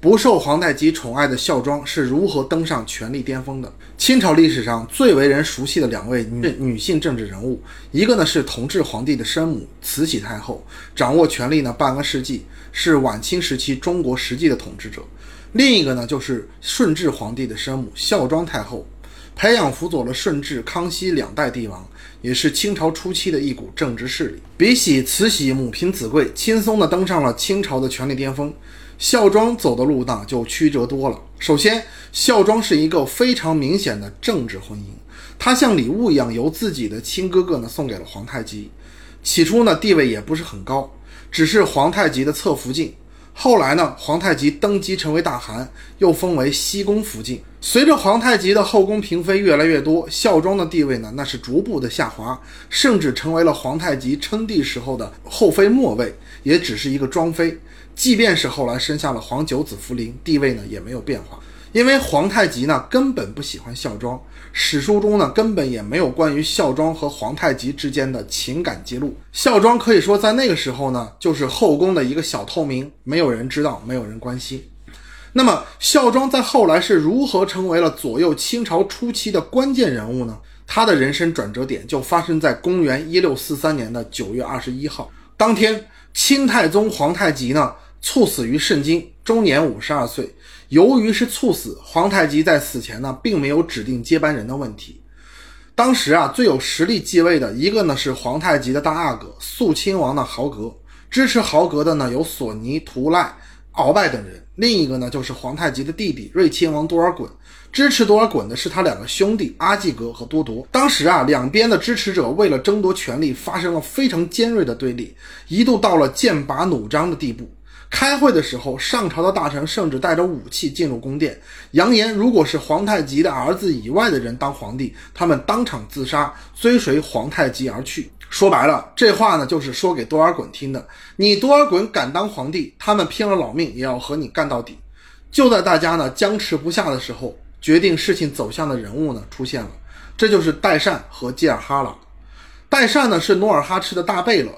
不受皇太极宠爱的孝庄是如何登上权力巅峰的？清朝历史上最为人熟悉的两位女女性政治人物，一个呢是同治皇帝的生母慈禧太后，掌握权力呢半个世纪，是晚清时期中国实际的统治者；另一个呢就是顺治皇帝的生母孝庄太后，培养辅佐了顺治、康熙两代帝王，也是清朝初期的一股政治势力。比起慈禧母凭子贵，轻松地登上了清朝的权力巅峰。孝庄走的路呢就曲折多了。首先，孝庄是一个非常明显的政治婚姻，她像礼物一样由自己的亲哥哥呢送给了皇太极。起初呢地位也不是很高，只是皇太极的侧福晋。后来呢皇太极登基成为大汗，又封为西宫福晋。随着皇太极的后宫嫔妃越来越多，孝庄的地位呢那是逐步的下滑，甚至成为了皇太极称帝时候的后妃末位，也只是一个庄妃。即便是后来生下了皇九子福临，地位呢也没有变化，因为皇太极呢根本不喜欢孝庄，史书中呢根本也没有关于孝庄和皇太极之间的情感记录。孝庄可以说在那个时候呢就是后宫的一个小透明，没有人知道，没有人关心。那么孝庄在后来是如何成为了左右清朝初期的关键人物呢？他的人生转折点就发生在公元一六四三年的九月二十一号，当天清太宗皇太极呢。猝死于肾经，终年五十二岁。由于是猝死，皇太极在死前呢，并没有指定接班人的问题。当时啊，最有实力继位的一个呢是皇太极的大阿哥肃亲王的豪格，支持豪格的呢有索尼、图赖、鳌拜等人。另一个呢就是皇太极的弟弟睿亲王多尔衮，支持多尔衮的是他两个兄弟阿济格和多铎。当时啊，两边的支持者为了争夺权力，发生了非常尖锐的对立，一度到了剑拔弩张的地步。开会的时候，上朝的大臣甚至带着武器进入宫殿，扬言如果是皇太极的儿子以外的人当皇帝，他们当场自杀，追随皇太极而去。说白了，这话呢就是说给多尔衮听的。你多尔衮敢当皇帝，他们拼了老命也要和你干到底。就在大家呢僵持不下的时候，决定事情走向的人物呢出现了，这就是代善和吉尔哈朗。代善呢是努尔哈赤的大贝勒，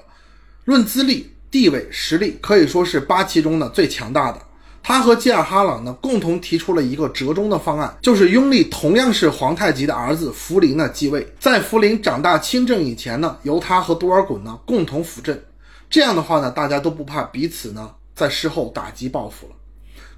论资历。地位实力可以说是八旗中的最强大的。他和吉尔哈朗呢共同提出了一个折中的方案，就是拥立同样是皇太极的儿子福临呢继位，在福临长大亲政以前呢，由他和多尔衮呢共同辅政。这样的话呢，大家都不怕彼此呢在事后打击报复了。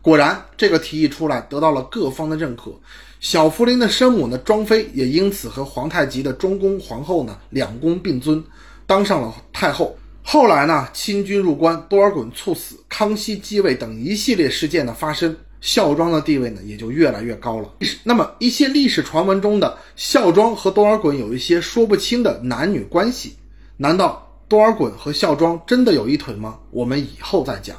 果然，这个提议出来得到了各方的认可。小福临的生母呢庄妃也因此和皇太极的中宫皇后呢两宫并尊，当上了太后。后来呢，清军入关，多尔衮猝死，康熙继位等一系列事件的发生，孝庄的地位呢也就越来越高了。那么一些历史传闻中的孝庄和多尔衮有一些说不清的男女关系，难道多尔衮和孝庄真的有一腿吗？我们以后再讲。